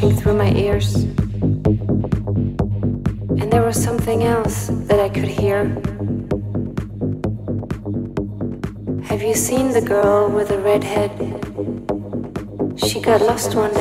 rushing through my ears. And there was something else that I could hear. Have you seen the girl with the red head? She got lost one